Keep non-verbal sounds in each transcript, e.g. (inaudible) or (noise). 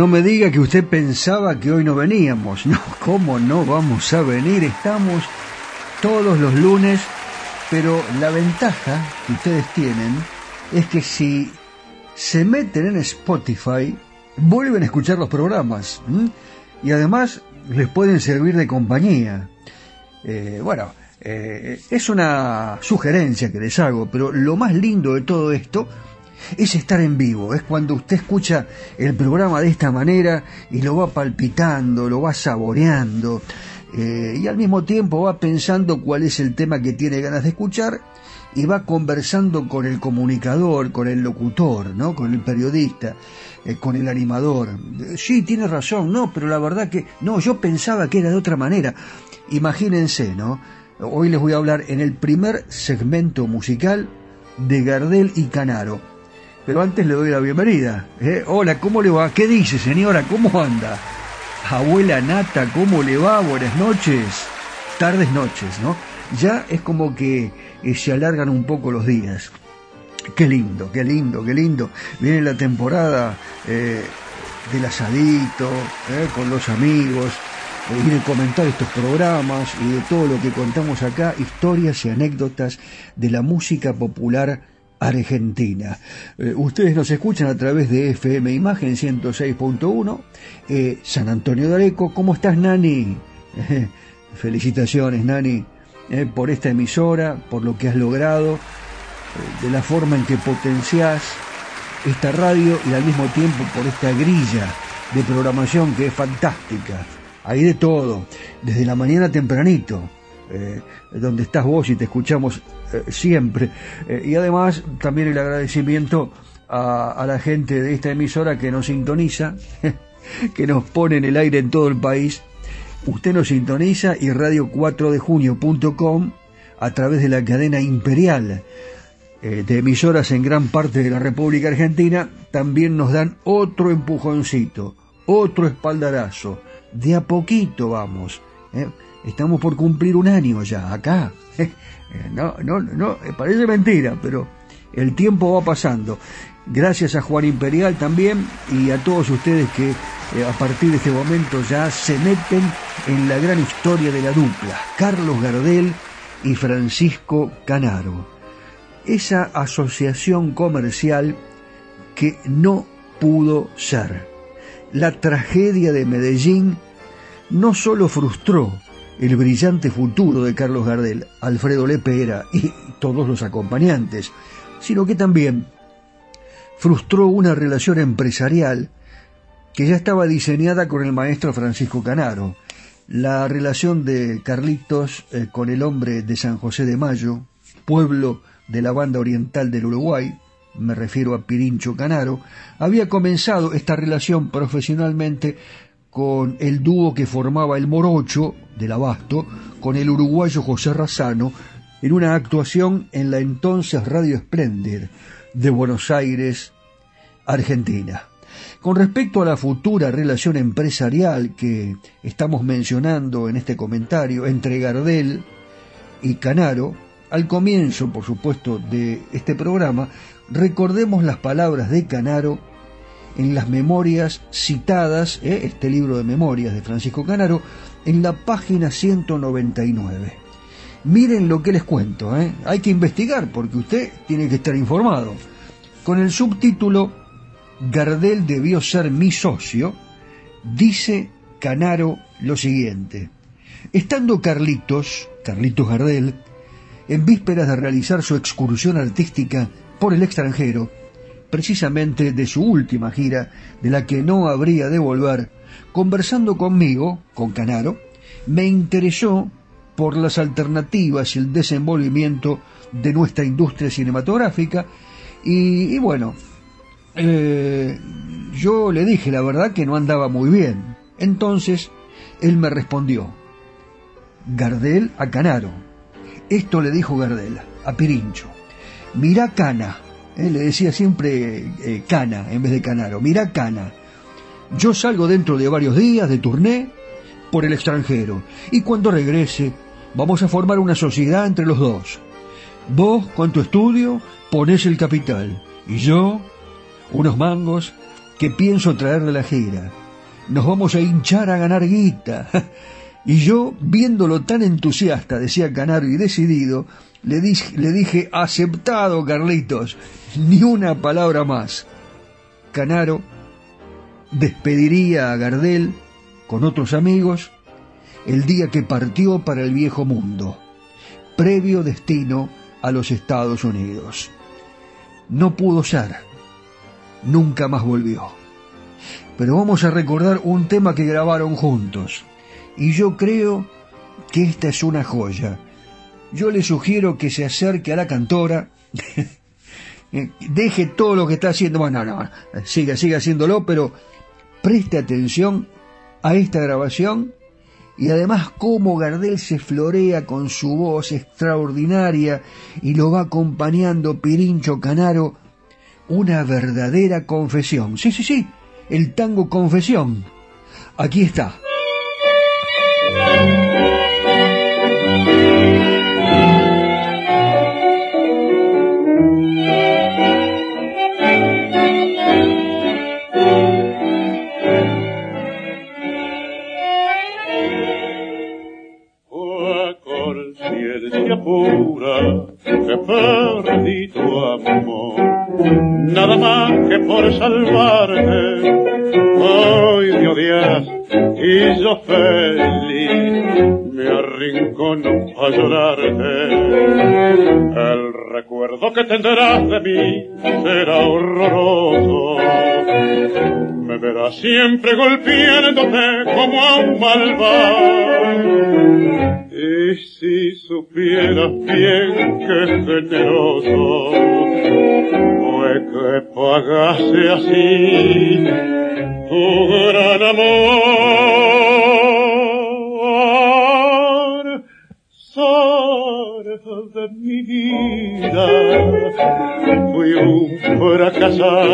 No me diga que usted pensaba que hoy no veníamos. No, (laughs) ¿cómo no vamos a venir? Estamos todos los lunes Pero la ventaja que ustedes tienen es que si se meten en Spotify, vuelven a escuchar los programas. Y además les pueden servir de compañía. Eh, bueno, eh, es una sugerencia que les hago, pero lo más lindo de todo esto es estar en vivo, es cuando usted escucha el programa de esta manera y lo va palpitando, lo va saboreando eh, y al mismo tiempo va pensando cuál es el tema que tiene ganas de escuchar y va conversando con el comunicador, con el locutor, ¿no? con el periodista, eh, con el animador. Sí, tiene razón, no, pero la verdad que no, yo pensaba que era de otra manera. Imagínense, ¿no? Hoy les voy a hablar en el primer segmento musical de Gardel y Canaro. Pero antes le doy la bienvenida. ¿eh? Hola, ¿cómo le va? ¿Qué dice, señora? ¿Cómo anda? Abuela Nata, ¿cómo le va? Buenas noches. Tardes, noches, ¿no? Ya es como que eh, se alargan un poco los días. Qué lindo, qué lindo, qué lindo. Viene la temporada eh, del asadito, con los amigos. Viene a comentar estos programas y de todo lo que contamos acá, historias y anécdotas de la música popular argentina. Eh, ustedes nos escuchan a través de FM Imagen 106.1, eh, San Antonio de Areco. ¿Cómo estás, Nani? (laughs) felicitaciones, Nani, eh, por esta emisora, por lo que has logrado, de la forma en que potenciás esta radio y al mismo tiempo por esta grilla de programación que es fantástica. Hay de todo, desde la mañana tempranito, donde estás vos y te escuchamos eh, siempre. Eh, y además también el agradecimiento a, la gente de esta emisora que nos sintoniza, (laughs) que nos pone en el aire en todo el país. Usted nos sintoniza y radio4dejunio.com a través de la cadena imperial eh, de emisoras en gran parte de la República Argentina también nos dan otro empujoncito, otro espaldarazo. De a poquito vamos. Estamos por cumplir un año ya acá. (laughs) Eh, no, no, no, eh, parece mentira, pero el tiempo va pasando. Gracias a Juan Imperial también y a todos ustedes que eh, a partir de este momento ya se meten en la gran historia de la dupla, Carlos Gardel y Francisco Canaro. Esa asociación comercial que no pudo ser. La tragedia de Medellín no solo frustró el brillante futuro de Carlos Gardel, Alfredo Lepera y todos los acompañantes, sino que también frustró una relación empresarial que ya estaba diseñada con el maestro Francisco Canaro. La relación de Carlitos eh, con el hombre de San José de Mayo, pueblo de la banda oriental del Uruguay, me refiero a Pirincho Canaro, había comenzado esta relación profesionalmente con el dúo que formaba el Morocho del Abasto con el uruguayo José Razano en una actuación en la entonces Radio Splendid de Buenos Aires, Argentina. Con respecto a la futura relación empresarial que estamos mencionando en este comentario entre Gardel y Canaro, al comienzo, por supuesto, de este programa, recordemos las palabras de Canaro en las memorias citadas, ¿eh? este libro de memorias de Francisco Canaro, en la página 199. Miren lo que les cuento, ¿eh? hay que investigar porque usted tiene que estar informado. Con el subtítulo Gardel debió ser mi socio, dice Canaro lo siguiente. Estando Carlitos, Carlitos Gardel, en vísperas de realizar su excursión artística por el extranjero, precisamente de su última gira, de la que no habría de volver, conversando conmigo, con Canaro, me interesó por las alternativas y el desenvolvimiento de nuestra industria cinematográfica y, bueno, eh, yo le dije la verdad que no andaba muy bien. Entonces él me respondió, Gardel a Canaro. Esto le dijo Gardel a Pirincho. Mira Cana, eh, le decía siempre eh, Cana en vez de Canaro. Mira Cana, yo salgo dentro de varios días de turné por el extranjero y cuando regrese vamos a formar una sociedad entre los dos. Vos con tu estudio pones el capital y yo unos mangos que pienso traer de la gira. Nos vamos a hinchar a ganar guita. (laughs) Y yo, viéndolo tan entusiasta, decía Canaro, y decidido, Le, le dije, aceptado, Carlitos, ni una palabra más. Canaro despediría a Gardel con otros amigos el día que partió para el viejo mundo, previo destino a los Estados Unidos. No pudo ser, nunca más volvió. Pero vamos a recordar un tema que grabaron juntos, y yo creo que esta es una joya. Yo le sugiero que se acerque a la cantora, (laughs) deje todo lo que está haciendo, bueno, no, no, siga, siga haciéndolo, pero preste atención a esta grabación y además cómo Gardel se florea con su voz extraordinaria y lo va acompañando Pirincho Canaro, una verdadera confesión. Sí, sí, sí, el tango confesión. Aquí está. Perdí tu nada más que por salvarte, hoy me odias y yo feliz me arrincono a llorarte. El recuerdo que tendrás de mí será horroroso, me verás siempre golpeándote como a un malvado supieras bien que generoso fue que pagase así tu gran amor. Sol de mi vida, fui un fracasado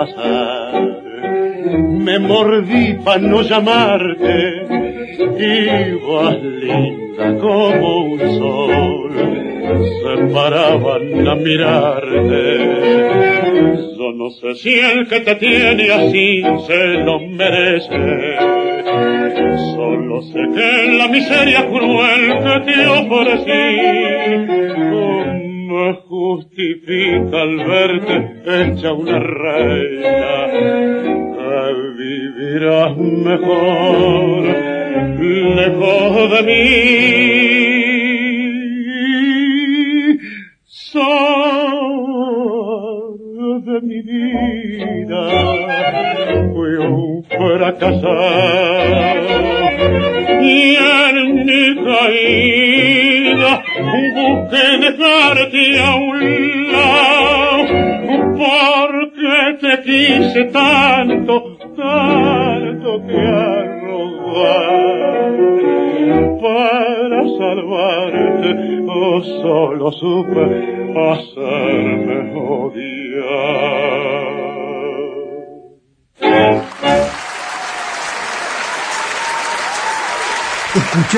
pasar, me mordí para no llamarte, ibas linda como un sol, se paraban a mirarte. Yo no sé si el que te tiene así se lo merece, solo sé que la miseria cruel que te ofrecí,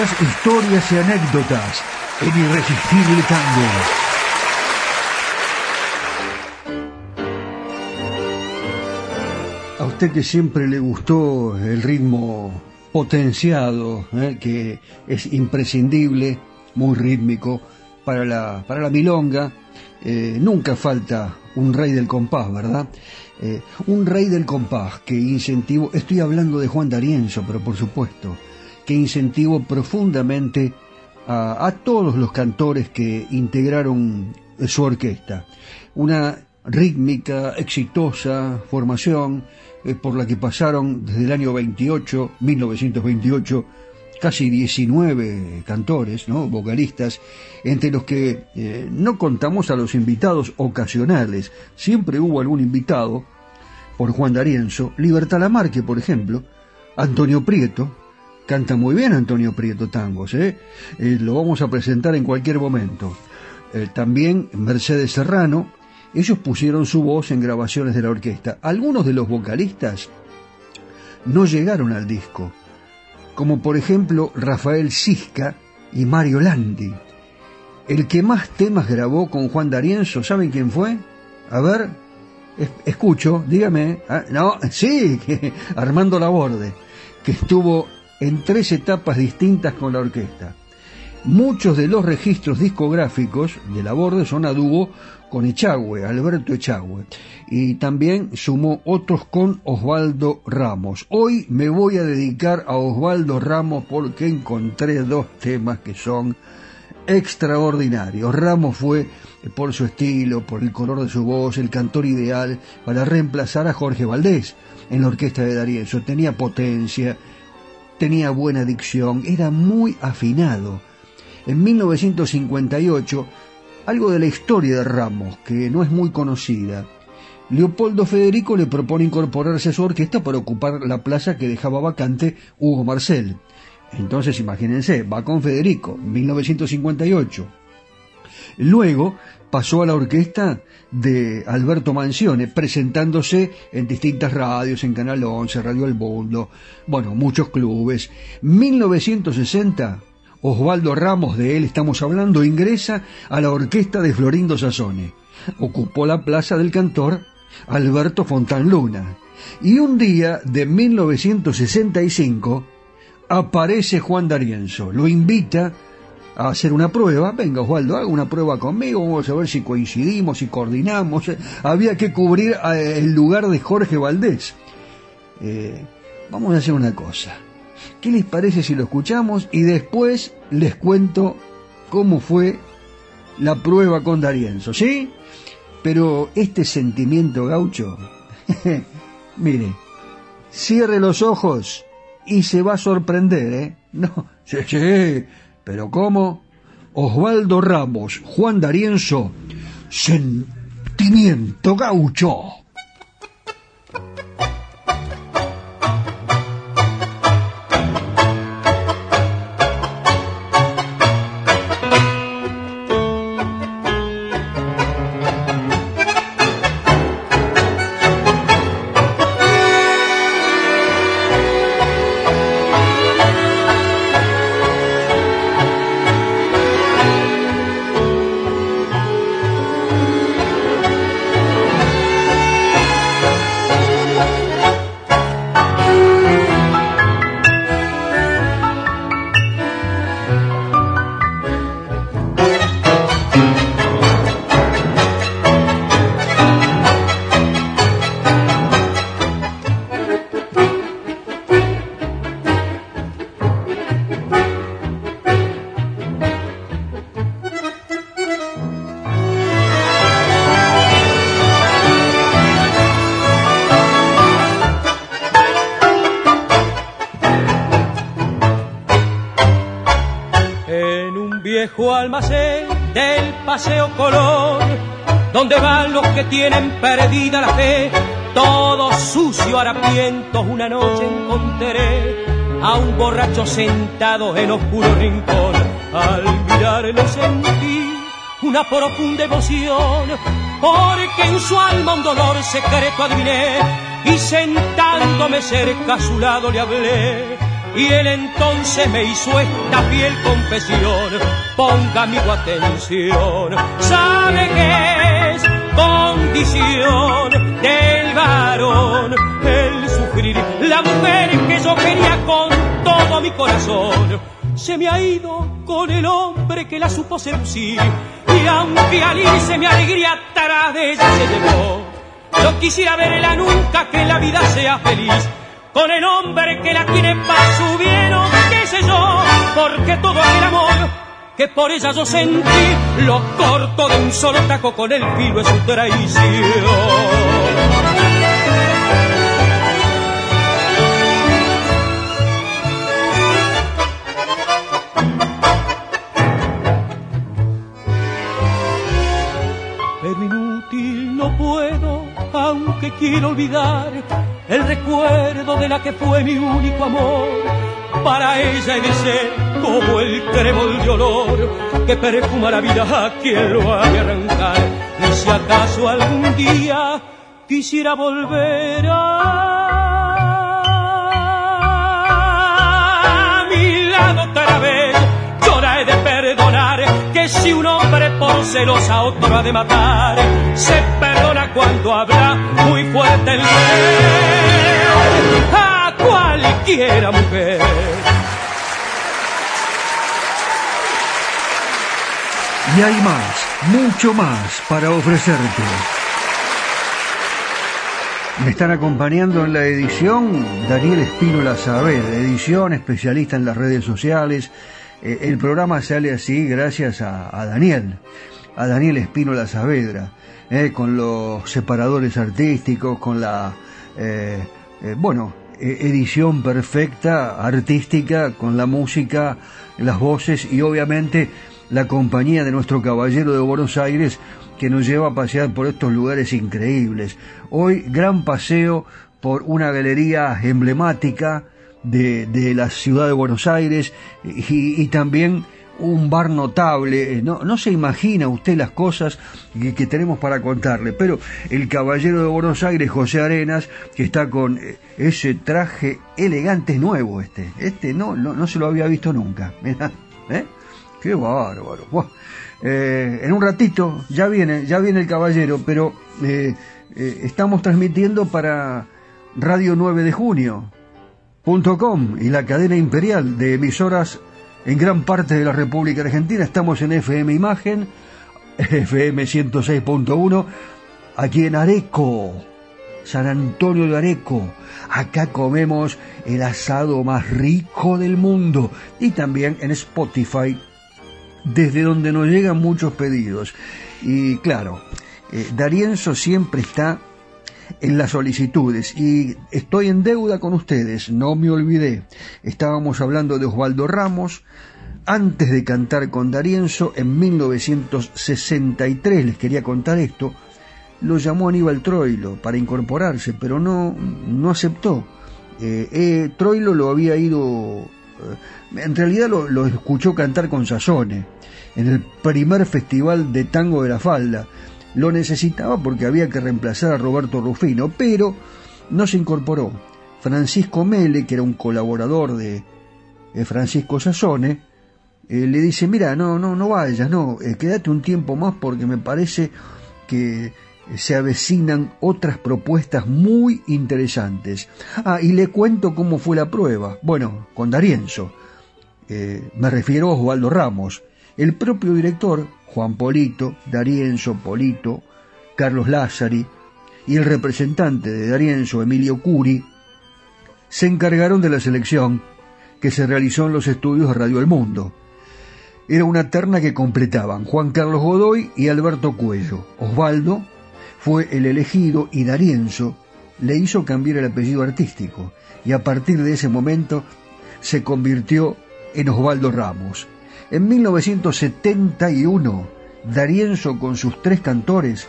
Historias y anécdotas en Irresistible Tango. A usted que siempre le gustó el ritmo potenciado, ¿eh? que es imprescindible, muy rítmico, para la, para la milonga, eh, nunca falta un rey del compás, ¿verdad? Eh, un rey del compás que incentivó, estoy hablando de Juan D'Arienzo, pero por supuesto, que incentivó profundamente a, todos los cantores que integraron su orquesta. Una rítmica, exitosa formación eh, por la que pasaron desde el año 28, 1928, casi 19 cantores, ¿no? vocalistas, entre los que eh, no contamos a los invitados ocasionales, siempre hubo algún invitado, por Juan D'Arienzo, Libertad Lamarque, por ejemplo, Antonio Prieto, Canta muy bien Antonio Prieto tangos, ¿eh? ¿eh? lo vamos a presentar en cualquier momento. eh, también Mercedes Serrano, ellos pusieron su voz en grabaciones de la orquesta. Algunos de los vocalistas no llegaron al disco, como por ejemplo Rafael Cisca y Mario Landi. El que más temas grabó con Juan D'Arienzo, ¿saben quién fue? A ver, escucho, dígame. Ah, no, sí, (laughs) Armando Laborde, que estuvo en tres etapas distintas con la orquesta. Muchos de los registros discográficos de Laborde son a dúo con Echagüe, Alberto Echagüe, y también sumó otros con Osvaldo Ramos. Hoy me voy a dedicar a Osvaldo Ramos porque encontré dos temas que son extraordinarios. Ramos fue, por su estilo, por el color de su voz, el cantor ideal para reemplazar a Jorge Valdés en la orquesta de Darienzo. Tenía potencia, tenía buena dicción, era muy afinado. En 1958 algo de la historia de Ramos, que no es muy conocida. Leopoldo Federico le propone incorporarse a su orquesta para ocupar la plaza que dejaba vacante Hugo Marcel. Entonces, imagínense, va con Federico, 1958. Luego pasó a la orquesta de Alberto Mancione, presentándose en distintas radios, en Canal 11, Radio El Mundo, bueno, muchos clubes. 1960 Osvaldo Ramos, de él estamos hablando, ingresa a la orquesta de Florindo Sassone. Ocupó la plaza del cantor Alberto Fontanluna. Y un día de 1965 aparece Juan D'Arienzo. Lo invita a hacer una prueba. Venga, Osvaldo, haga una prueba conmigo, vamos a ver si coincidimos, si coordinamos. Había que cubrir eh, el lugar de Jorge Valdés. Eh, vamos a hacer una cosa. ¿Qué les parece si lo escuchamos y después les cuento cómo fue la prueba con Darienzo, ¿sí? Pero este sentimiento gaucho, (laughs) mire, cierre los ojos y se va a sorprender, ¿eh? No, (laughs) sí, sí, pero ¿cómo? Osvaldo Ramos, Juan Darienzo, sentimiento gaucho. Perdida la fe, todos sucio harapientos una noche encontraré a un borracho sentado en oscuro rincón. Al mirarlo sentí una profunda emoción, porque en su alma un dolor secreto adiviné, y sentándome cerca a su lado le hablé y él entonces me hizo esta fiel confesión. Ponga mi atención, sabe que condición del varón el sufrir. La mujer que yo quería con todo mi corazón se me ha ido con el hombre que la supo seducir. Y aunque al irse mi alegría atrás de ella se llevó, no quisiera verla nunca que la vida sea feliz con el hombre que la tiene para su bien o qué sé yo, porque todo el amor que por ella yo sentí lo corto de un solo taco con el filo de su traición. Pero inútil no puedo, aunque quiero olvidar el recuerdo de la que fue mi único amor. Para ella he de ser como el trébol de olor que perfuma la vida. A quien lo ha de arrancar. Y si acaso algún día quisiera volver a mi lado otra vez, llora he de perdonar que si un hombre por celos a otro ha de matar, se perdona cuando habla muy fuerte el rey a cualquiera mujer. Y hay más, mucho más para ofrecerte. Me están acompañando en la edición Daniel Espínola Saavedra, edición especialista en las redes sociales. Eh, el programa sale así gracias a, Daniel, a Daniel Espínola Saavedra, eh, con los separadores artísticos, con la, eh, bueno, edición perfecta, artística, con la música, las voces y obviamente la compañía de nuestro caballero de Buenos Aires que nos lleva a pasear por estos lugares increíbles. Hoy gran paseo por una galería emblemática de, de la ciudad de Buenos Aires y, y también un bar notable. Eh, No, no se imagina usted las cosas que, tenemos para contarle, pero el caballero de Buenos Aires, José Arenas, que está con eh, ese traje elegante, nuevo este. Este no, no, no se lo había visto nunca. (laughs) ¿eh? Qué bárbaro. En un ratito ya viene, ya viene el caballero, pero estamos transmitiendo para Radio 9 de Junio. .com y la cadena imperial de emisoras en gran parte de la República Argentina. Estamos en FM Imagen, (laughs) FM 106.1, aquí en Areco, San Antonio de Areco. Acá comemos el asado más rico del mundo y también en Spotify, desde donde nos llegan muchos pedidos. Y claro, eh, Darienzo siempre está en las solicitudes y estoy en deuda con ustedes, no me olvidé. Estábamos hablando de Osvaldo Ramos, antes de cantar con Darienzo, en 1963, les quería contar esto, lo llamó Aníbal Troilo para incorporarse, pero no, no aceptó. Eh, eh, Troilo lo había ido, eh, en realidad lo, lo escuchó cantar con Sazone, en el primer festival de tango de la falda. Lo necesitaba porque había que reemplazar a Roberto Rufino, pero no se incorporó. Francisco Mele, que era un colaborador de, Francisco Sazone, eh, le dice, mira, no, no, no vayas, no, eh, quédate un tiempo más porque me parece que se avecinan otras propuestas muy interesantes. Ah, y le cuento cómo fue la prueba. Bueno, con Darienzo. Eh, me refiero a Osvaldo Ramos. El propio director, Juan Polito, Darienzo, Polito, Carlos Lázari y el representante de Darienzo, Emilio Curi, se encargaron de la selección que se realizó en los estudios de Radio El Mundo. Era una terna que completaban Juan Carlos Godoy y Alberto Cuello. Osvaldo fue el elegido y Darienzo le hizo cambiar el apellido artístico y a partir de ese momento se convirtió en Osvaldo Ramos. En 1971, Darienzo con sus tres cantores,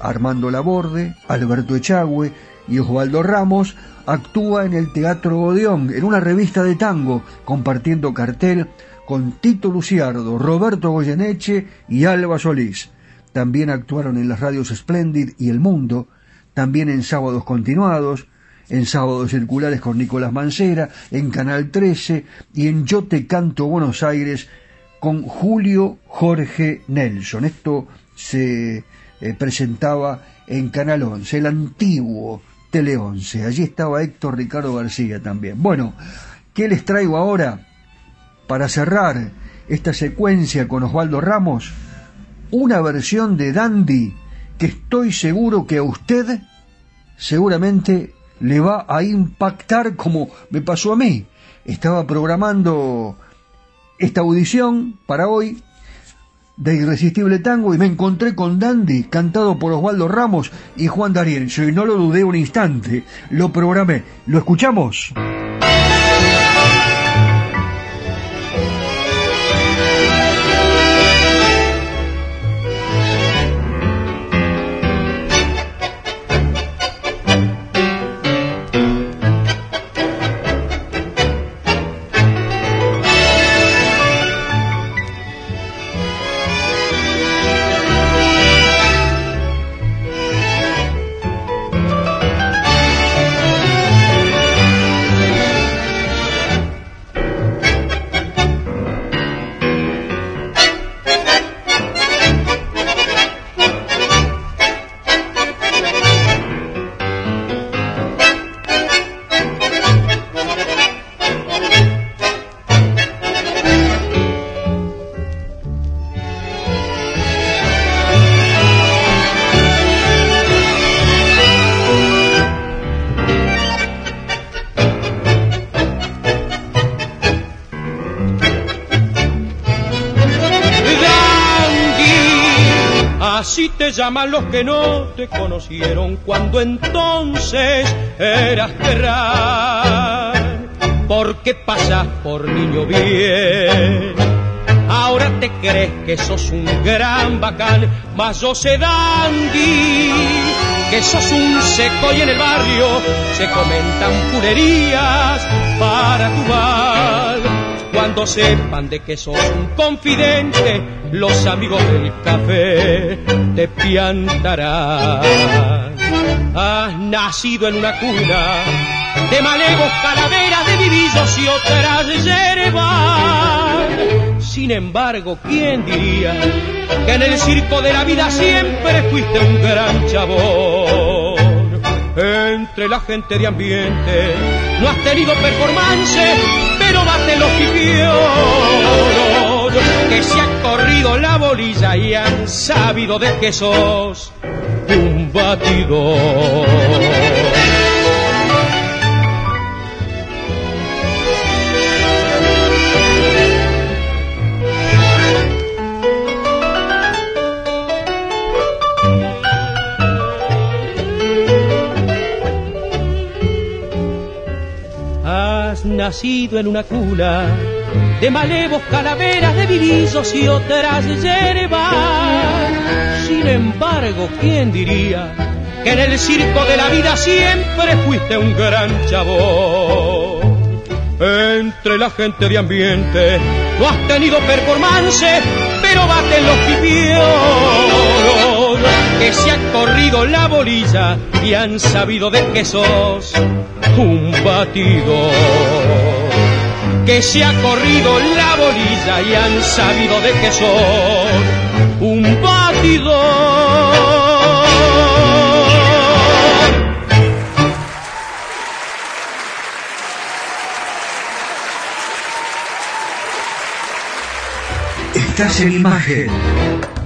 Armando Laborde, Alberto Echagüe y Osvaldo Ramos, actúa en el Teatro Odeón, en una revista de tango, compartiendo cartel con Tito Luciardo, Roberto Goyeneche y Alba Solís. También actuaron en las radios Splendid y El Mundo, también en Sábados Continuados, en Sábados Circulares con Nicolás Mancera, en Canal 13 y en Yo Te Canto Buenos Aires con Julio Jorge Nelson. Esto se eh, presentaba en Canal 11, el antiguo Tele 11. Allí estaba Héctor Ricardo García también. Bueno, ¿qué les traigo ahora para cerrar esta secuencia con Osvaldo Ramos? Una versión de Dandy que estoy seguro que a usted seguramente le va a impactar como me pasó a mí. Estaba programando esta audición para hoy de Irresistible Tango y me encontré con Dandy, cantado por Osvaldo Ramos y Juan D'Arienzo, y no lo dudé un instante, lo programé. ¿Lo escuchamos? Así te llaman los que no te conocieron cuando entonces eras terral. Porque pasas por niño bien. Ahora te crees que sos un gran bacán, mas yo sé dandy, que sos un seco y en el barrio se comentan pulerías para tu mal. Cuando sepan de que sos un confidente, los amigos del café te piantarán. Has nacido en una cuna de malevos, calaveras, de vivillos y otras hierbas. Sin embargo, ¿quién diría que en el circo de la vida siempre fuiste un gran chabón? Entre la gente de ambiente no has tenido performance, pero bate los pipiolos que se ha corrido la bolilla y han sabido de que sos un batidor. Nacido en una cuna de malevos, calaveras, de vivillos y otras hierbas. Sin embargo, ¿quién diría que en el circo de la vida siempre fuiste un gran chabón? Entre la gente de ambiente no has tenido performance, pero baten los pipiolos que se ha corrido la bolilla y han sabido de que sos un batidor que se ha corrido la bolilla y han sabido de que son un batidor. Estás en imagen.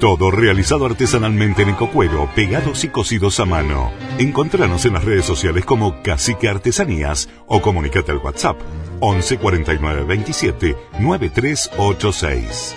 Todo realizado artesanalmente en ecocuero, pegados y cosidos a mano. Encontranos en las redes sociales como Cacique Artesanías o comunicate al WhatsApp 11 49 27 9386.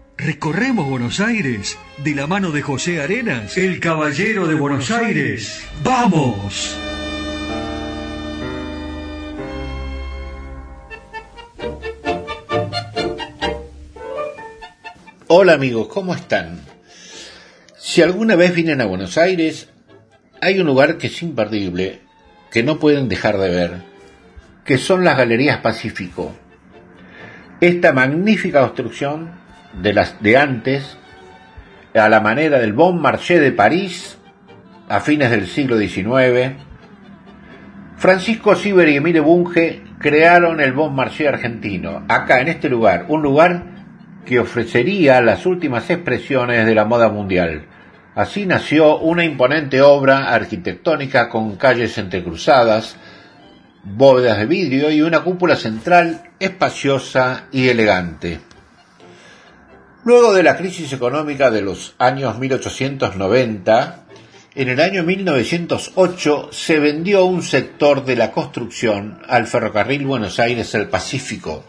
recorremos Buenos Aires de la mano de José Arenas, el caballero de Buenos Aires. ¡Vamos! Hola amigos, ¿cómo están? Si alguna vez vienen a Buenos Aires, hay un lugar que es imperdible, que no pueden dejar de ver, que son las Galerías Pacífico. Esta magnífica construcción de las de antes, a la manera del Bon Marché de París, a fines del siglo XIX, Francisco Ciber y Emile Bunge crearon el Bon Marché argentino, acá en este lugar, un lugar que ofrecería las últimas expresiones de la moda mundial. Así nació una imponente obra arquitectónica con calles entrecruzadas, bóvedas de vidrio y una cúpula central espaciosa y elegante. Luego de la crisis económica de los años 1890, en el año 1908 se vendió un sector de la construcción al ferrocarril Buenos Aires-El Pacífico,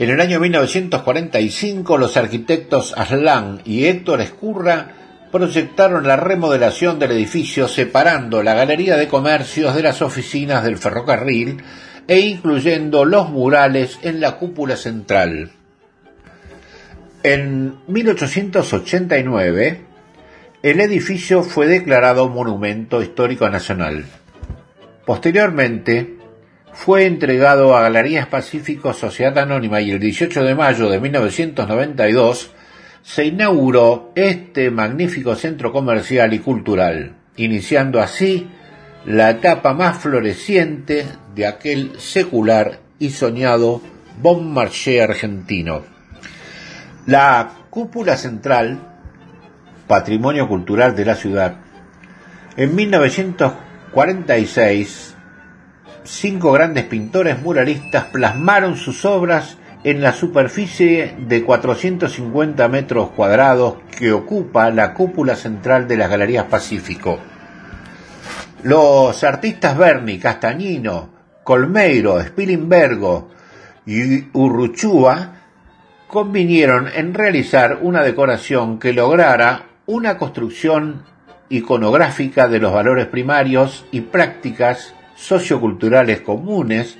en el año 1945 los arquitectos Aslan y Héctor Escurra proyectaron la remodelación del edificio separando la galería de comercios de las oficinas del ferrocarril e incluyendo los murales en la cúpula central. En 1889, el edificio fue declarado Monumento Histórico Nacional. Posteriormente, fue entregado a Galerías Pacífico Sociedad Anónima y el 18 de mayo de 1992 se inauguró este magnífico centro comercial y cultural, iniciando así la etapa más floreciente de aquel secular y soñado Bon Marché argentino. La cúpula central, patrimonio cultural de la ciudad, en 1946 cinco grandes pintores muralistas plasmaron sus obras en la superficie de 450 metros cuadrados que ocupa la cúpula central de las Galerías Pacífico. Los artistas Berni, Castañino, Colmeiro, Spilimbergo y Urruchúa convinieron en realizar una decoración que lograra una construcción iconográfica de los valores primarios y prácticas socioculturales comunes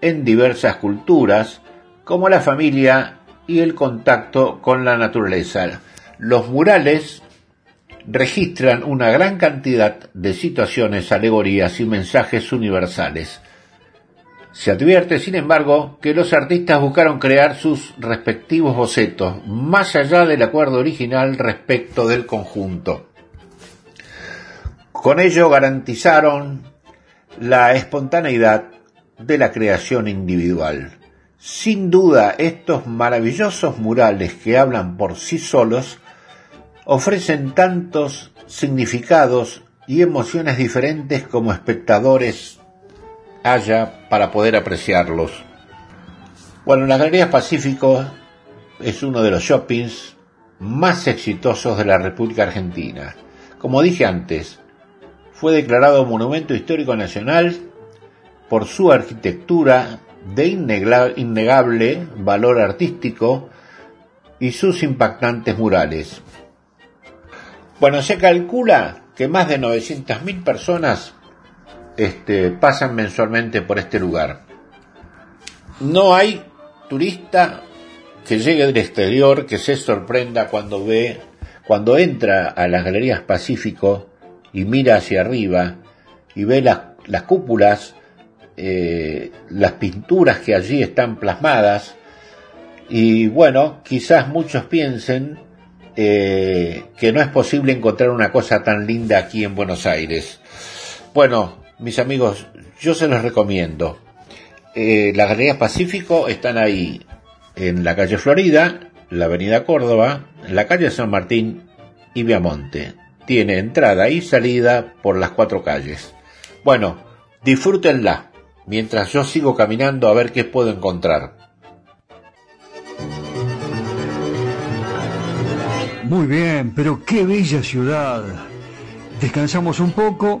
en diversas culturas, como la familia y el contacto con la naturaleza. Los murales registran una gran cantidad de situaciones, alegorías y mensajes universales. Se advierte, sin embargo, que los artistas buscaron crear sus respectivos bocetos, más allá del acuerdo original respecto del conjunto. Con ello garantizaron la espontaneidad de la creación individual. Sin duda, estos maravillosos murales que hablan por sí solos ofrecen tantos significados y emociones diferentes como espectadores haya para poder apreciarlos. Bueno, la Galería Pacífico es uno de los shoppings más exitosos de la República Argentina. Como dije antes, fue declarado Monumento Histórico Nacional por su arquitectura de innegable valor artístico y sus impactantes murales. Bueno, se calcula que más de 900.000 personas este, pasan mensualmente por este lugar. No hay turista que llegue del exterior que se sorprenda cuando ve, cuando entra a las galerías Pacífico y mira hacia arriba y ve las, las cúpulas, eh, las pinturas que allí están plasmadas, y bueno, quizás muchos piensen eh, que no es posible encontrar una cosa tan linda aquí en Buenos Aires. Bueno, mis amigos, yo se los recomiendo. Eh, las Galerías Pacífico están ahí en la calle Florida, la avenida Córdoba, la calle San Martín y Viamonte. Tiene entrada y salida por las cuatro calles. Bueno, disfrútenla mientras yo sigo caminando a ver qué puedo encontrar. Muy bien, pero qué bella ciudad. Descansamos un poco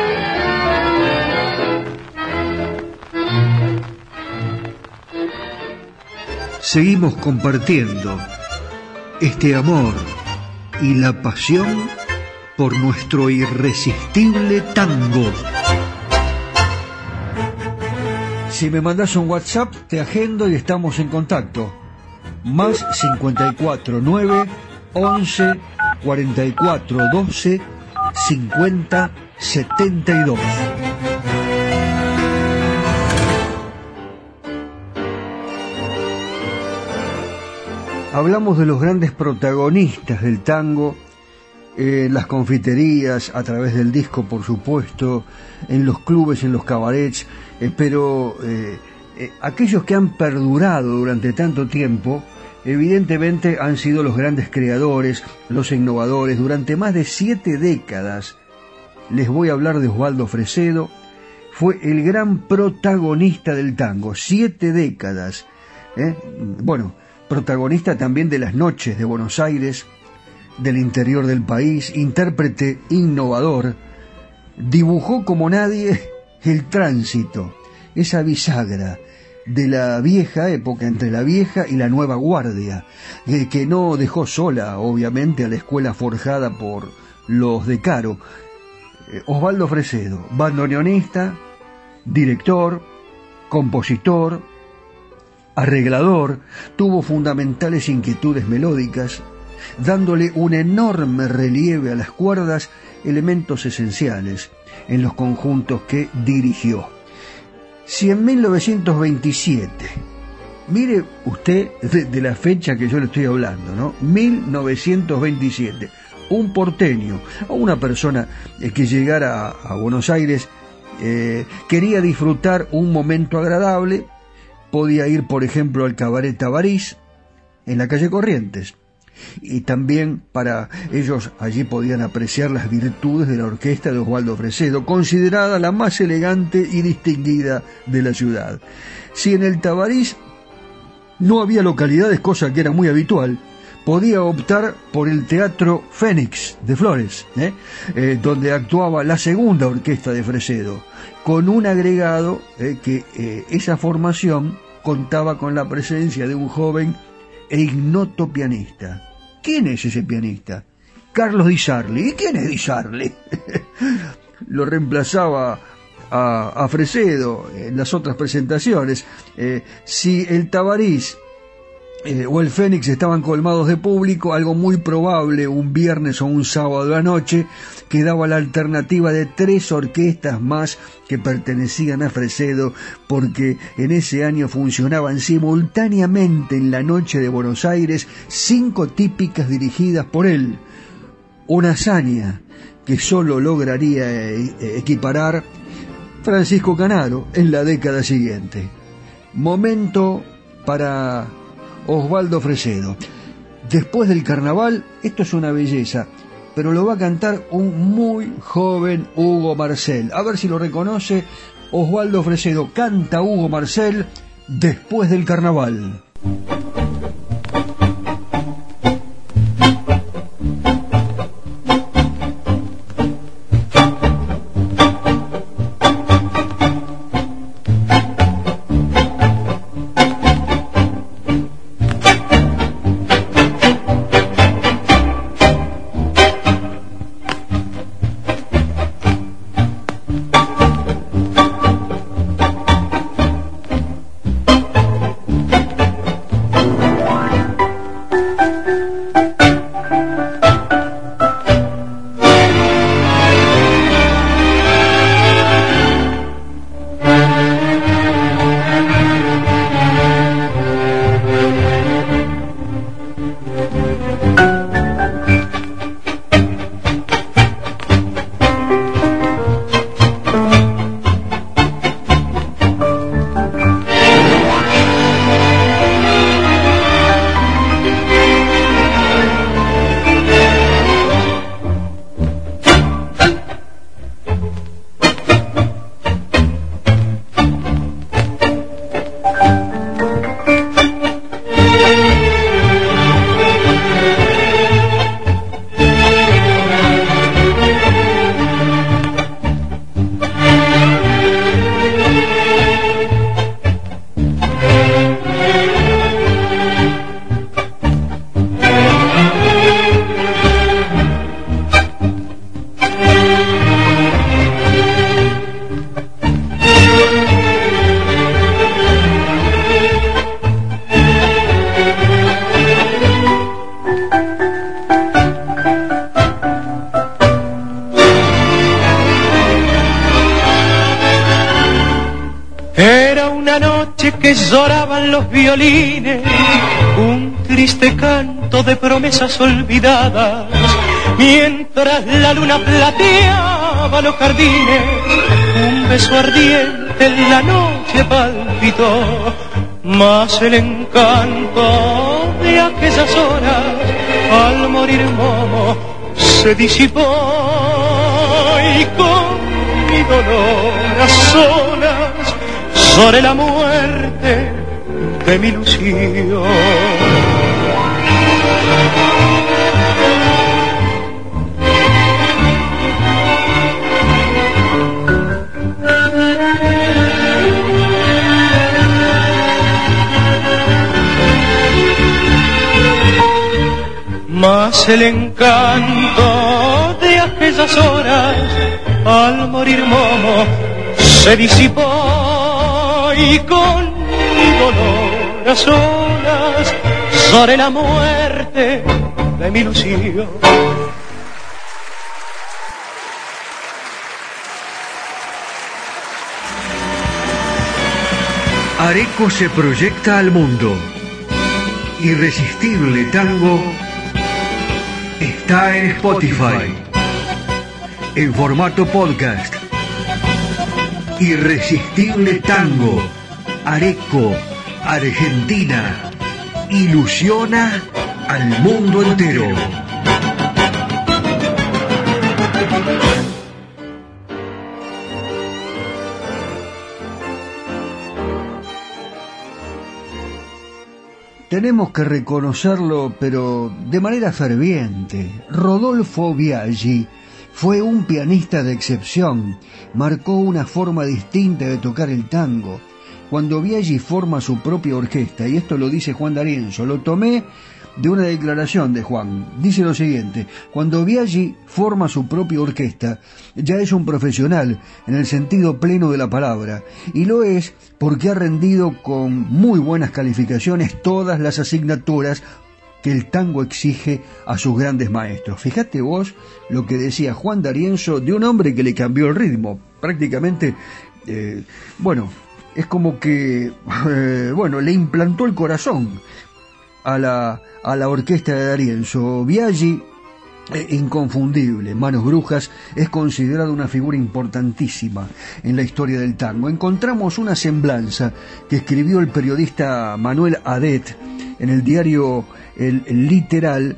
Seguimos compartiendo este amor y la pasión por nuestro irresistible tango. Si me mandas un WhatsApp, te agendo y estamos en contacto. Más 54 9 11 44 12 50 72. Hablamos de los grandes protagonistas del tango, en las confiterías, a través del disco, por supuesto, en los clubes, en los cabarets, eh, pero eh, eh, aquellos que han perdurado durante tanto tiempo, evidentemente han sido los grandes creadores, los innovadores. Durante más de siete décadas, les voy a hablar de Osvaldo Fresedo, fue el gran protagonista del tango, siete décadas. Bueno, protagonista también de las noches de Buenos Aires, del interior del país, intérprete innovador, dibujó como nadie el tránsito, esa bisagra de la vieja época entre la vieja y la nueva guardia, que no dejó sola, obviamente, a la escuela forjada por los de Caro. Eh, Osvaldo Fresedo, bandoneonista, director, compositor, arreglador, tuvo fundamentales inquietudes melódicas, dándole un enorme relieve a las cuerdas, elementos esenciales en los conjuntos que dirigió. Si en 1927, mire usted de, la fecha que yo le estoy hablando, ¿no? 1927, un porteño o una persona eh, que llegara a, Buenos Aires eh, quería disfrutar un momento agradable, podía ir, por ejemplo, al Cabaret Tabarís, en la calle Corrientes. Y también para ellos allí podían apreciar las virtudes de la orquesta de Osvaldo Fresedo, considerada la más elegante y distinguida de la ciudad. Si en el Tabarís no había localidades, cosa que era muy habitual, podía optar por el Teatro Fénix de Flores, ¿eh? Eh, donde actuaba la segunda orquesta de Fresedo con un agregado eh, que eh, esa formación contaba con la presencia de un joven e ignoto pianista. ¿Quién es ese pianista? Carlos Di Sarli. ¿Y quién es Di Sarli? (laughs) Lo reemplazaba a, Fresedo en las otras presentaciones. Eh, si el Tabarís eh, o el Fénix estaban colmados de público, algo muy probable un viernes o un sábado de la noche, que daba la alternativa de tres orquestas más que pertenecían a Fresedo, porque en ese año funcionaban simultáneamente en la noche de Buenos Aires cinco típicas dirigidas por él. Una hazaña que solo lograría eh, equiparar Francisco Canaro en la década siguiente. Momento para Osvaldo Fresedo. Después del carnaval, esto es una belleza, pero lo va a cantar un muy joven Hugo Marcel. A ver si lo reconoce. Osvaldo Fresedo canta Hugo Marcel después del carnaval. Olvidadas, mientras la luna plateaba los jardines, un beso ardiente en la noche palpitó, más el encanto de aquellas horas, al morir Momo, se disipó y con mi dolor a solas sobre la muerte de mi ilusión. Más el encanto de aquellas horas al morir Momo se disipó y con mi dolor solas sobre la muerte de mi ilusión. Areco se proyecta al mundo. Irresistible Tango está en Spotify. En formato podcast. Irresistible Tango. Areco Argentina ilusiona al mundo entero. Tenemos que reconocerlo, pero de manera ferviente. Rodolfo Biaggi fue un pianista de excepción, marcó una forma distinta de tocar el tango cuando Biaggi forma su propia orquesta, y esto lo dice Juan D'Arienzo, lo tomé de una declaración de Juan. Dice lo siguiente, cuando Biaggi forma su propia orquesta, ya es un profesional en el sentido pleno de la palabra, y lo es porque ha rendido con muy buenas calificaciones todas las asignaturas que el tango exige a sus grandes maestros. Fíjate vos lo que decía Juan D'Arienzo de un hombre que le cambió el ritmo. Prácticamente, eh, bueno, es como que, (laughs) eh, bueno, le implantó el corazón a la, a la orquesta de D'Arienzo. Biaggi, eh, inconfundible, Manos Brujas, es considerado una figura importantísima en la historia del tango. Encontramos una semblanza que escribió el periodista Manuel Adet en el diario el, Literal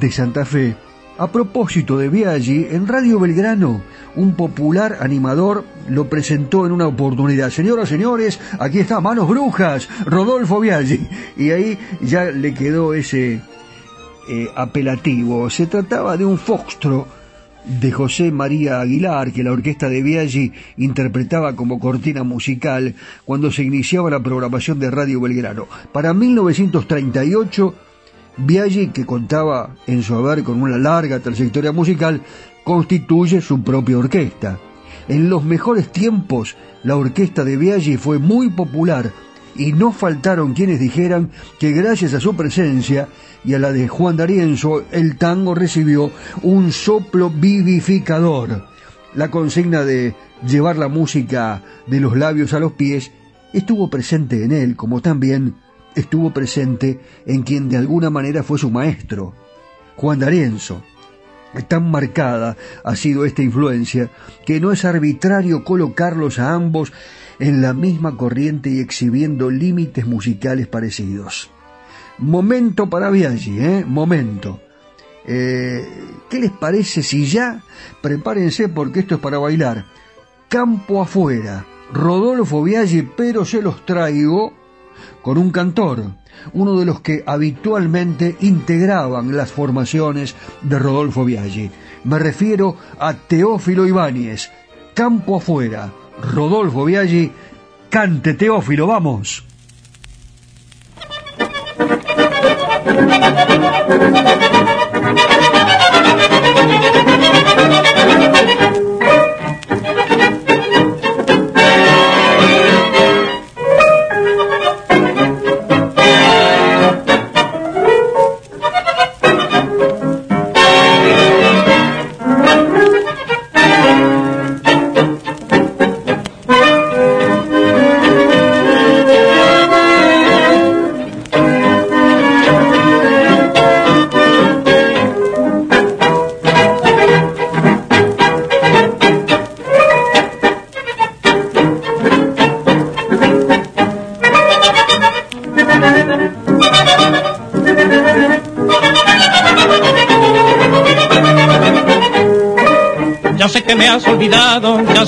de Santa Fe. A propósito de Biaggi, en Radio Belgrano, un popular animador lo presentó en una oportunidad. Señoras, señores, aquí está Manos Brujas, Rodolfo Biaggi. Y ahí ya le quedó ese eh, apelativo. Se trataba de un foxtro de José María Aguilar, que la orquesta de Biaggi interpretaba como cortina musical cuando se iniciaba la programación de Radio Belgrano. Para 1938, Biaggi, que contaba en su haber con una larga trayectoria musical, constituye su propia orquesta. En los mejores tiempos, la orquesta de Biaggi fue muy popular y no faltaron quienes dijeran que gracias a su presencia y a la de Juan D'Arienzo, el tango recibió un soplo vivificador. La consigna de llevar la música de los labios a los pies estuvo presente en él, como también estuvo presente en quien de alguna manera fue su maestro, Juan D'Arienzo. Tan marcada ha sido esta influencia que no es arbitrario colocarlos a ambos en la misma corriente y exhibiendo límites musicales parecidos. Momento para Biaggi, ¿eh? Momento. Eh, ¿Qué les parece si ya prepárense porque esto es para bailar? Campo afuera, Rodolfo Biaggi, pero se los traigo con un cantor, uno de los que habitualmente integraban las formaciones de Rodolfo Biaggi. Me refiero a Teófilo Ibáñez. Campo afuera, Rodolfo Biaggi, cante Teófilo, vamos. (laughs)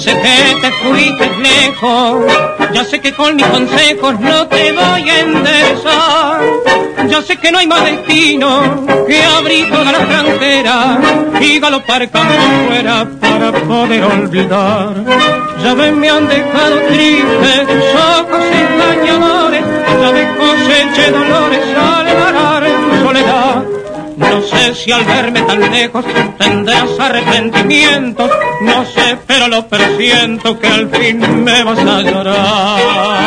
sé que te fuiste lejos, yo sé que con mis consejos no te voy a enderezar, yo sé que no hay más destino que abrir toda la frontera y galopar campo fuera para poder olvidar. Ya ven, me han dejado triste tus ojos engañadores, ya de coseche dolores si al verme tan lejos tendrás arrepentimientos, no sé, pero lo presiento que al fin me vas a llorar.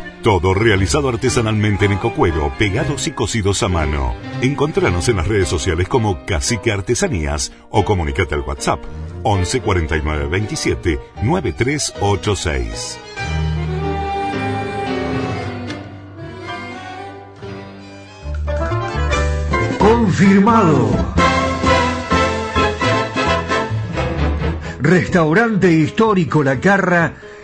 Todo realizado artesanalmente en ecocuero, pegados y cocidos a mano. Encontranos en las redes sociales como Cacique Artesanías o comunicate al WhatsApp 11 49 27 9386. Confirmado. Restaurante histórico La Carra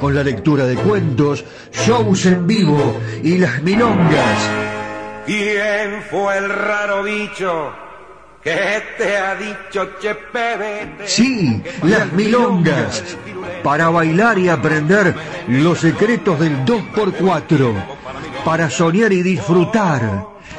con la lectura de cuentos, shows en vivo y las milongas. ¿Quién fue el raro bicho que te ha dicho Chepe? Sí, las milongas. Para bailar y aprender los secretos del 2x4. Para soñar y disfrutar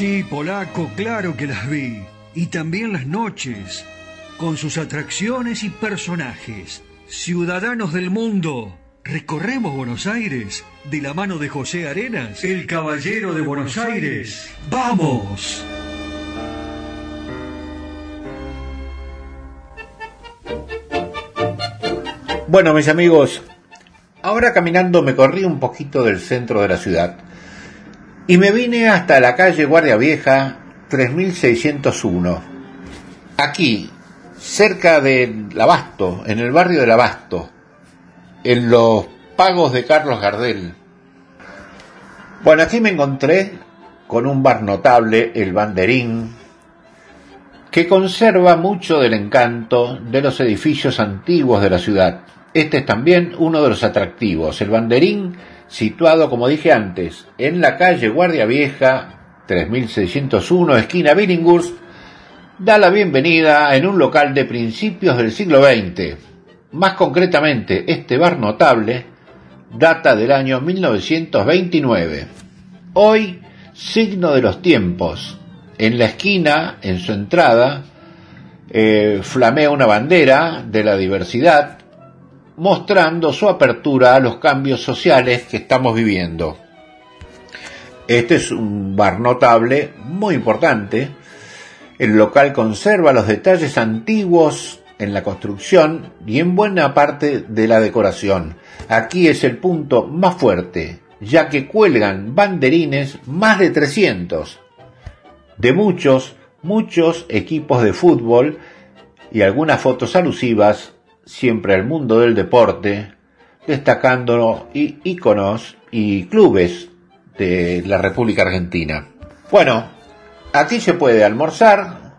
Sí, polaco, claro que las vi. Y también las noches, con sus atracciones y personajes. Ciudadanos del mundo, recorremos Buenos Aires de la mano de José Arenas, el caballero de Buenos Aires. ¡Vamos! Bueno, mis amigos, ahora caminando me corrí un poquito del centro de la ciudad y me vine hasta la calle Guardia Vieja 3601. Aquí, cerca del Abasto, en el barrio del Abasto, en los pagos de Carlos Gardel. Bueno, aquí me encontré con un bar notable, el Banderín, que conserva mucho del encanto de los edificios antiguos de la ciudad. Este es también uno de los atractivos. El Banderín situado, como dije antes, en la calle Guardia Vieja, 3601, esquina Billinghurst, da la bienvenida en un local de principios del siglo XX. Más concretamente, este bar notable data del año 1929. Hoy, signo de los tiempos. En la esquina, en su entrada, eh, flamea una bandera de la diversidad, mostrando su apertura a los cambios sociales que estamos viviendo. Este es un bar notable, muy importante. El local conserva los detalles antiguos en la construcción y en buena parte de la decoración. Aquí es el punto más fuerte, ya que cuelgan banderines más de 300 de muchos muchos equipos de fútbol y algunas fotos alusivas siempre al mundo del deporte, destacando íconos y clubes de la República Argentina. Bueno, aquí se puede almorzar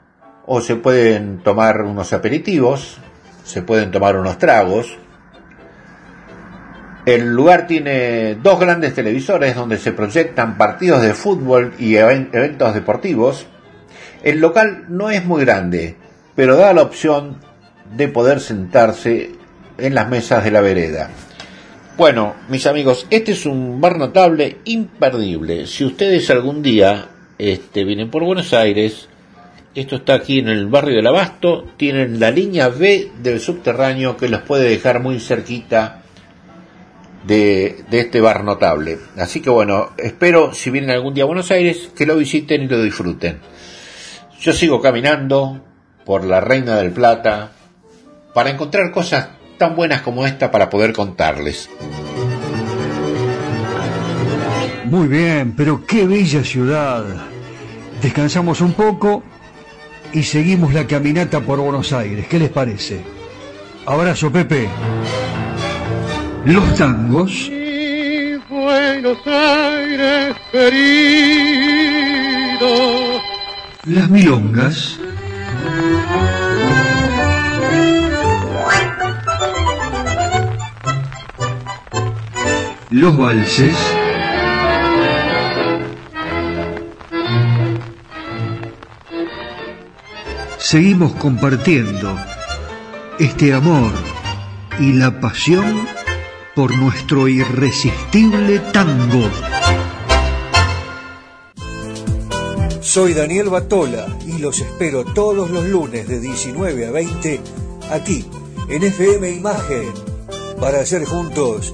o se pueden tomar unos aperitivos, se pueden tomar unos tragos. El lugar tiene dos grandes televisores donde se proyectan partidos de fútbol y eventos deportivos el local no es muy grande, pero da la opción de poder sentarse en las mesas de la vereda. Bueno, mis amigos, este es un bar notable imperdible. Si ustedes algún día este, vienen por Buenos Aires, esto está aquí en el barrio del Abasto, tienen la línea B del subterráneo que los puede dejar muy cerquita de, de, este bar notable. Así que bueno, espero si vienen algún día a Buenos Aires que lo visiten y lo disfruten. Yo sigo caminando por la Reina del Plata para encontrar cosas tan buenas como esta para poder contarles. Muy bien, pero qué bella ciudad. Descansamos un poco y seguimos la caminata por Buenos Aires. ¿Qué les parece? Abrazo, Pepe. Los tangos. Buenos Aires querido las milongas, los valses, seguimos compartiendo este amor y la pasión por nuestro irresistible tango. Soy Daniel Batola y los espero todos los lunes de 19 a 20 aquí en FM Imagen para hacer juntos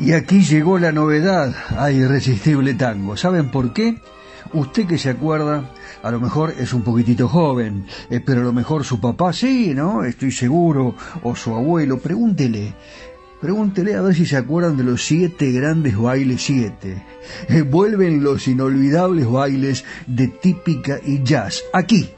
Y aquí llegó la novedad a Irresistible Tango. ¿Saben por qué? Usted que se acuerda a lo mejor es un poquitito joven, eh, pero a lo mejor su papá sí, ¿no? Estoy seguro, o su abuelo, pregúntele. Pregúntele a ver si se acuerdan de los siete grandes bailes siete. Eh, vuelven los inolvidables bailes de típica y jazz. Aquí,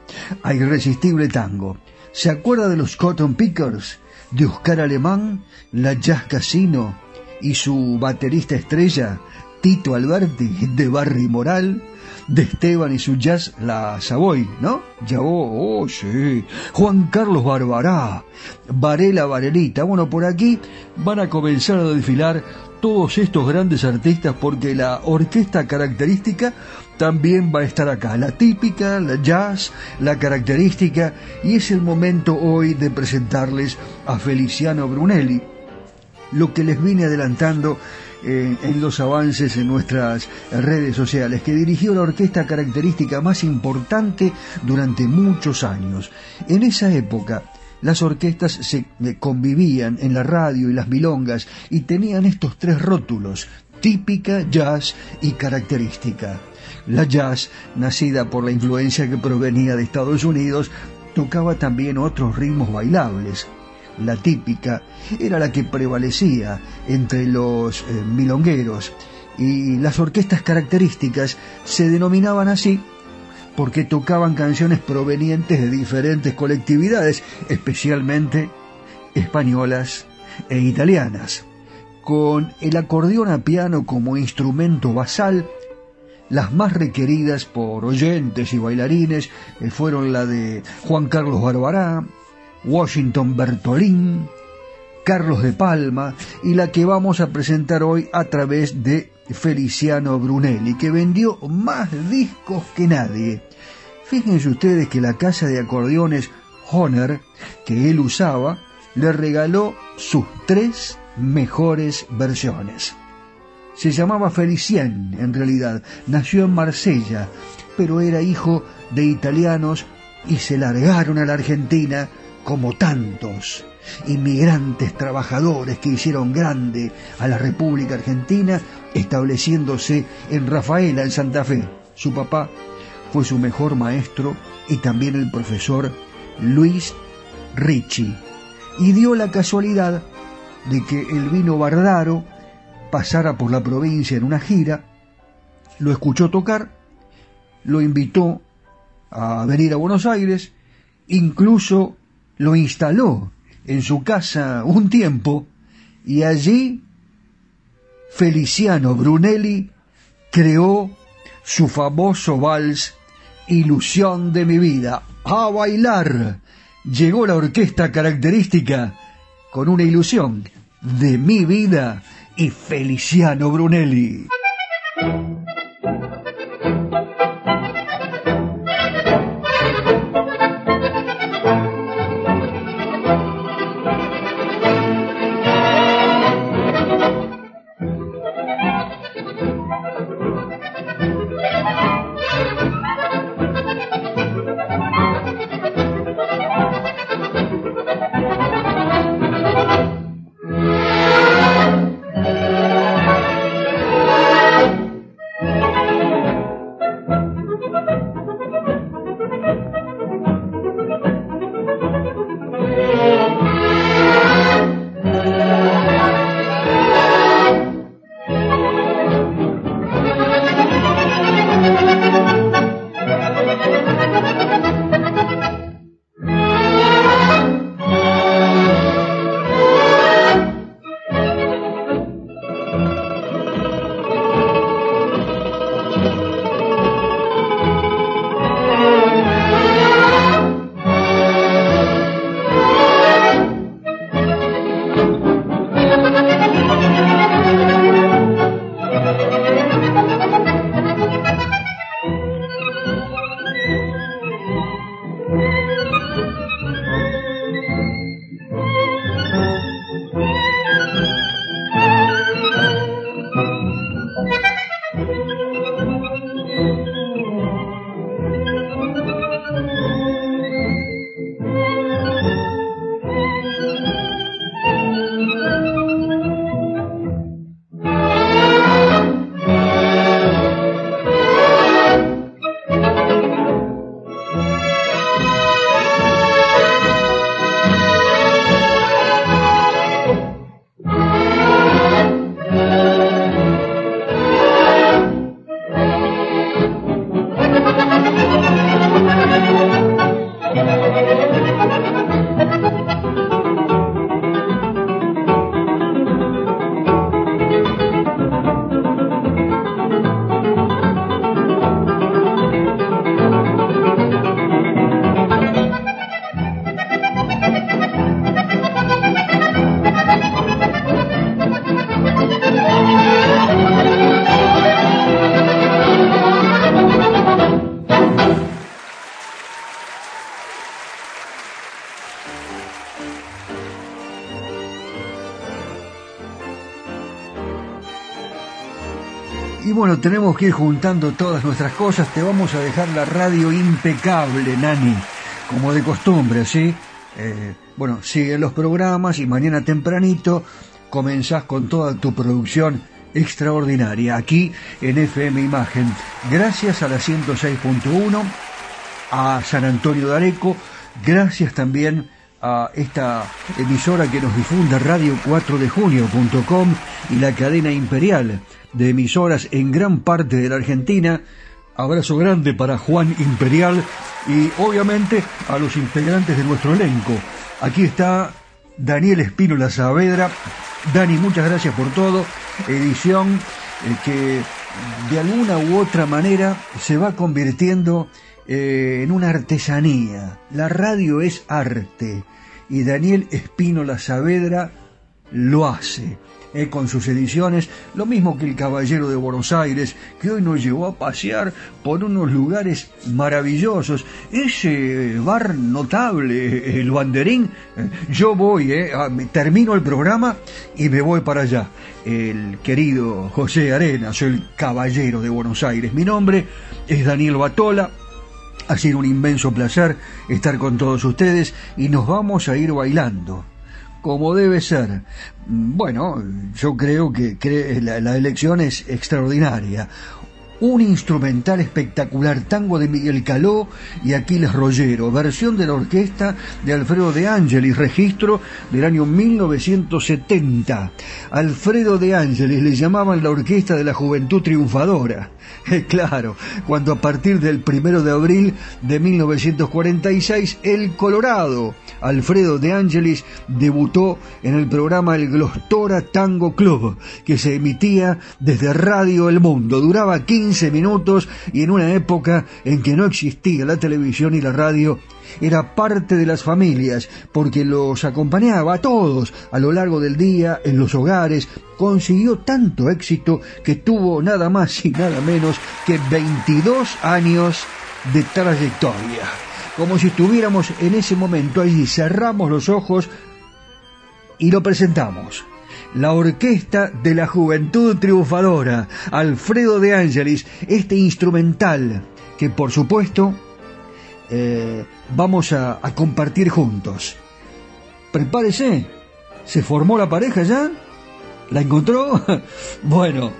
a Irresistible Tango. ¿Se acuerda de los Cotton Pickers? De Oscar Alemán, la Jazz Casino y su baterista estrella, Tito Alberti, de Barry Moral? de Esteban y su jazz La Savoy, ¿no? Ya, oh, sí. Juan Carlos Barbará, Varela Varelita. Bueno, por aquí van a comenzar a desfilar todos estos grandes artistas porque la orquesta característica también va a estar acá. La típica, la jazz, la característica. Y es el momento hoy de presentarles a Feliciano Brunelli. Lo que les vine adelantando en los avances en nuestras redes sociales, que dirigió la orquesta característica más importante durante muchos años. En esa época, las orquestas se eh, convivían en la radio y las milongas y tenían estos tres rótulos, típica, jazz y característica. La jazz, nacida por la influencia que provenía de Estados Unidos, tocaba también otros ritmos bailables, la típica, era la que prevalecía entre los eh, milongueros y las orquestas características se denominaban así porque tocaban canciones provenientes de diferentes colectividades, especialmente españolas e italianas. Con el acordeón a piano como instrumento basal, las más requeridas por oyentes y bailarines eh, fueron la de Juan Carlos Barbará, Washington Bertolín, Carlos de Palma y la que vamos a presentar hoy a través de Feliciano Brunelli, que vendió más discos que nadie. Fíjense ustedes que la casa de acordeones Honor, que él usaba, le regaló sus tres mejores versiones. Se llamaba Felicien, en realidad, nació en Marsella, pero era hijo de italianos y se largaron a la Argentina como tantos inmigrantes trabajadores que hicieron grande a la República Argentina, estableciéndose en Rafaela, en Santa Fe. Su papá fue su mejor maestro y también el profesor Luis Ricci. Y dio la casualidad de que el vino Bardaro pasara por la provincia en una gira, lo escuchó tocar, lo invitó a venir a Buenos Aires, incluso lo instaló en su casa un tiempo y allí Feliciano Brunelli creó su famoso vals Ilusión de mi vida. A bailar. Llegó la orquesta característica con una ilusión de mi vida y Feliciano Brunelli. Tenemos que ir juntando todas nuestras cosas. Te vamos a dejar la radio impecable, Nani, como de costumbre, ¿sí? Eh, bueno, siguen los programas y mañana tempranito comenzás con toda tu producción extraordinaria aquí en FM Imagen. Gracias a la 106.1, a San Antonio de Areco, gracias también a esta emisora que nos difunde Radio 4 de Junio.com y la cadena imperial de emisoras en gran parte de la Argentina. Abrazo grande para Juan Imperial y obviamente a los integrantes de nuestro elenco. Aquí está Daniel Espínola Saavedra. Dani, muchas gracias por todo. Edición eh, que de alguna u otra manera se va convirtiendo eh, en una artesanía. La radio es arte y Daniel Espínola Saavedra lo hace. Eh, con sus ediciones, lo mismo que el Caballero de Buenos Aires, que hoy nos llevó a pasear por unos lugares maravillosos. Ese bar notable, el Banderín, eh, yo voy, eh, termino el programa y me voy para allá. El querido José Arenas, el Caballero de Buenos Aires. Mi nombre es Daniel Batola. Ha sido un inmenso placer estar con todos ustedes y nos vamos a ir bailando como debe ser. Bueno, yo creo que la, elección es extraordinaria un instrumental espectacular, tango de Miguel Caló y Aquiles Rollero, versión de la orquesta de Alfredo de Ángeles, registro del año 1970. Alfredo de Ángeles le llamaban la orquesta de la juventud triunfadora. (laughs) Claro, cuando a partir del primero de abril de 1946 el Colorado Alfredo de Ángeles debutó en el programa El Glostora Tango Club, que se emitía desde Radio El Mundo. Duraba 15 minutos y en una época en que no existía la televisión y la radio, era parte de las familias, porque los acompañaba a todos a lo largo del día en los hogares, consiguió tanto éxito que tuvo nada más y nada menos que 22 años de trayectoria como si estuviéramos en ese momento allí. Cerramos los ojos y lo presentamos. La Orquesta de la Juventud Triunfadora, Alfredo de Ángeles, este instrumental que por supuesto eh, vamos a, a compartir juntos. Prepárese, ¿se formó la pareja ya? ¿La encontró? (laughs) bueno,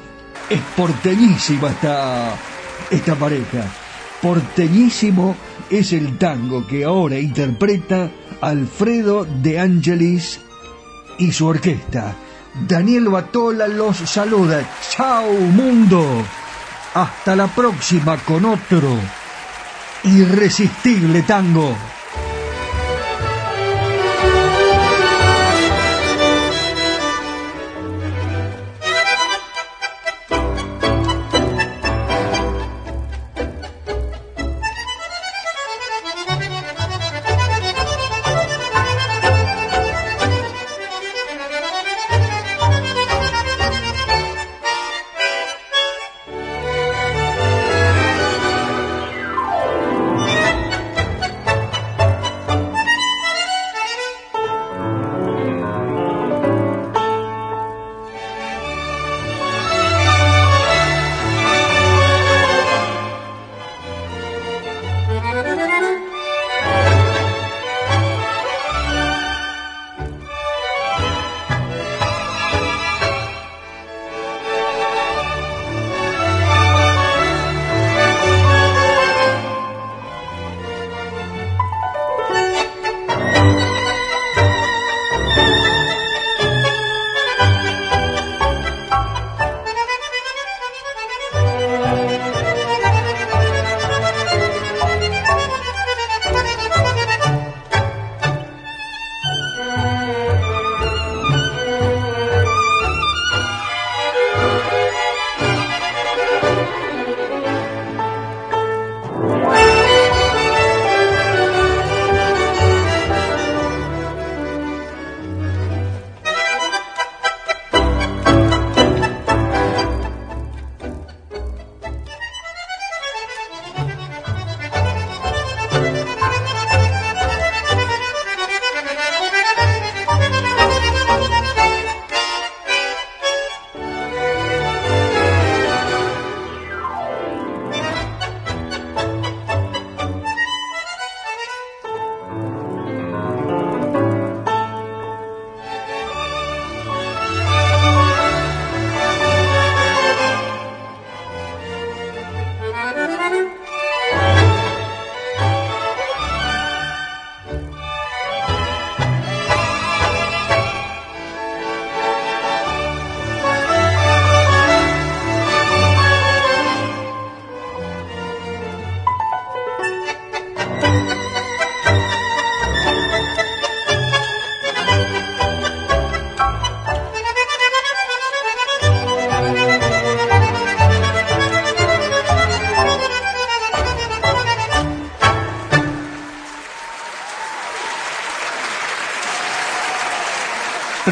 es porteñísima esta, esta pareja. Porteñísimo es el tango que ahora interpreta Alfredo de Angelis y su orquesta. Daniel Batola los saluda. Chao mundo. Hasta la próxima con otro irresistible tango.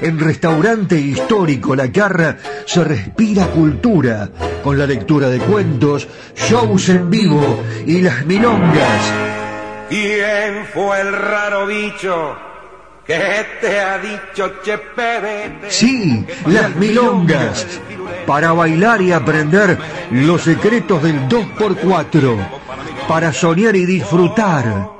en Restaurante Histórico La Carra se respira cultura con la lectura de cuentos, shows en vivo y las milongas. ¿Quién fue el raro bicho que te ha dicho che Sí, las milongas. Para bailar y aprender los secretos del 2x4. Para soñar y disfrutar